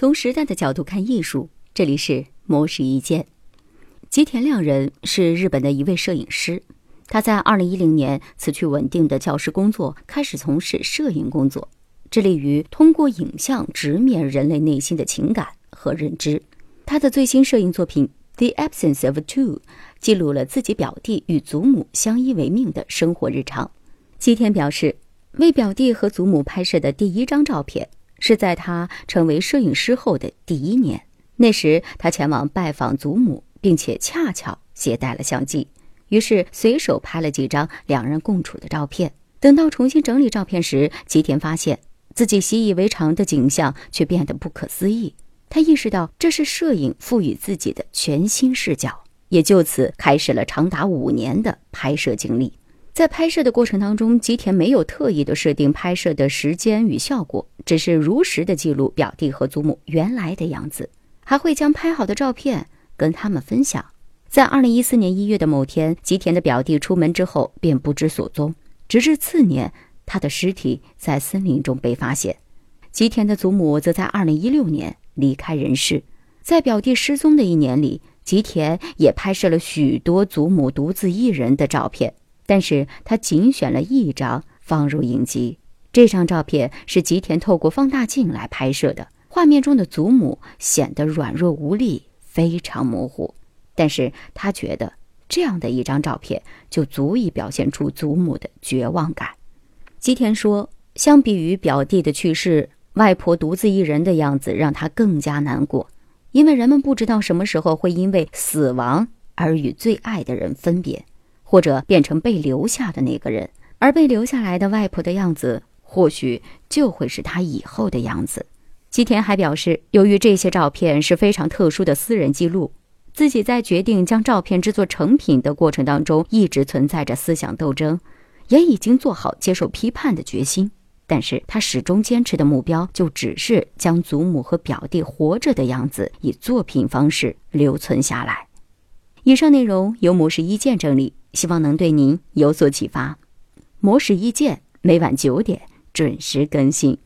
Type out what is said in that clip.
从时代的角度看艺术，这里是魔石一见。吉田亮人是日本的一位摄影师，他在二零一零年辞去稳定的教师工作，开始从事摄影工作，致力于通过影像直面人类内心的情感和认知。他的最新摄影作品《The Absence of Two》记录了自己表弟与祖母相依为命的生活日常。吉田表示，为表弟和祖母拍摄的第一张照片。是在他成为摄影师后的第一年，那时他前往拜访祖母，并且恰巧携带了相机，于是随手拍了几张两人共处的照片。等到重新整理照片时，吉田发现自己习以为常的景象却变得不可思议。他意识到这是摄影赋予自己的全新视角，也就此开始了长达五年的拍摄经历。在拍摄的过程当中，吉田没有特意的设定拍摄的时间与效果，只是如实的记录表弟和祖母原来的样子，还会将拍好的照片跟他们分享。在二零一四年一月的某天，吉田的表弟出门之后便不知所踪，直至次年，他的尸体在森林中被发现。吉田的祖母则在二零一六年离开人世。在表弟失踪的一年里，吉田也拍摄了许多祖母独自一人的照片。但是他仅选了一张放入影集。这张照片是吉田透过放大镜来拍摄的，画面中的祖母显得软弱无力，非常模糊。但是他觉得这样的一张照片就足以表现出祖母的绝望感。吉田说：“相比于表弟的去世，外婆独自一人的样子让他更加难过，因为人们不知道什么时候会因为死亡而与最爱的人分别。”或者变成被留下的那个人，而被留下来的外婆的样子，或许就会是他以后的样子。吉田还表示，由于这些照片是非常特殊的私人记录，自己在决定将照片制作成品的过程当中，一直存在着思想斗争，也已经做好接受批判的决心。但是他始终坚持的目标，就只是将祖母和表弟活着的样子，以作品方式留存下来。以上内容由模式一见整理。希望能对您有所启发。模式一见每晚九点准时更新。